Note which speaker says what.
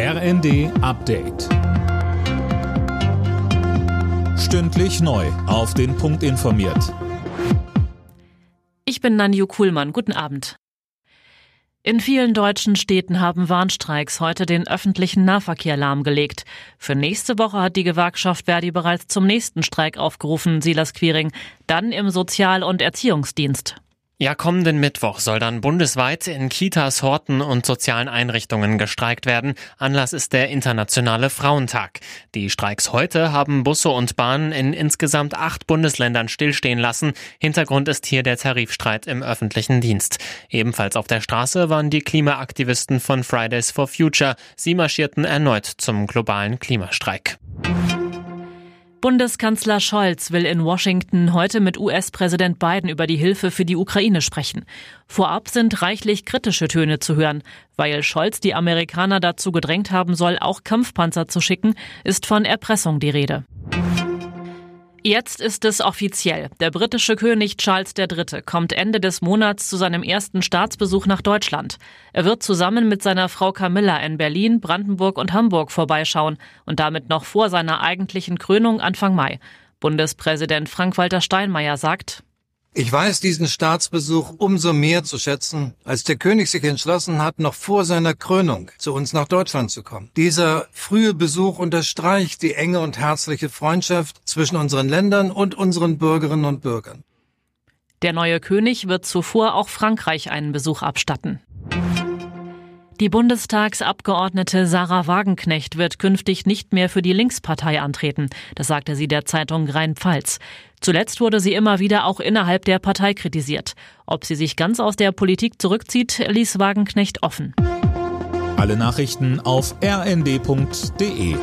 Speaker 1: RND Update. Stündlich neu. Auf den Punkt informiert.
Speaker 2: Ich bin Nanju Kuhlmann. Guten Abend. In vielen deutschen Städten haben Warnstreiks heute den öffentlichen Nahverkehr lahmgelegt. Für nächste Woche hat die Gewerkschaft Verdi bereits zum nächsten Streik aufgerufen, Silas Quiring, dann im Sozial- und Erziehungsdienst.
Speaker 3: Ja, kommenden Mittwoch soll dann bundesweit in Kitas, Horten und sozialen Einrichtungen gestreikt werden. Anlass ist der Internationale Frauentag. Die Streiks heute haben Busse und Bahnen in insgesamt acht Bundesländern stillstehen lassen. Hintergrund ist hier der Tarifstreit im öffentlichen Dienst. Ebenfalls auf der Straße waren die Klimaaktivisten von Fridays for Future. Sie marschierten erneut zum globalen Klimastreik.
Speaker 2: Bundeskanzler Scholz will in Washington heute mit US-Präsident Biden über die Hilfe für die Ukraine sprechen. Vorab sind reichlich kritische Töne zu hören. Weil Scholz die Amerikaner dazu gedrängt haben soll, auch Kampfpanzer zu schicken, ist von Erpressung die Rede. Jetzt ist es offiziell. Der britische König Charles III. kommt Ende des Monats zu seinem ersten Staatsbesuch nach Deutschland. Er wird zusammen mit seiner Frau Camilla in Berlin, Brandenburg und Hamburg vorbeischauen und damit noch vor seiner eigentlichen Krönung Anfang Mai. Bundespräsident Frank-Walter Steinmeier sagt,
Speaker 4: ich weiß diesen Staatsbesuch umso mehr zu schätzen, als der König sich entschlossen hat, noch vor seiner Krönung zu uns nach Deutschland zu kommen. Dieser frühe Besuch unterstreicht die enge und herzliche Freundschaft zwischen unseren Ländern und unseren Bürgerinnen und Bürgern.
Speaker 2: Der neue König wird zuvor auch Frankreich einen Besuch abstatten. Die Bundestagsabgeordnete Sarah Wagenknecht wird künftig nicht mehr für die Linkspartei antreten. Das sagte sie der Zeitung Rhein-Pfalz. Zuletzt wurde sie immer wieder auch innerhalb der Partei kritisiert. Ob sie sich ganz aus der Politik zurückzieht, ließ Wagenknecht offen.
Speaker 1: Alle Nachrichten auf rnd.de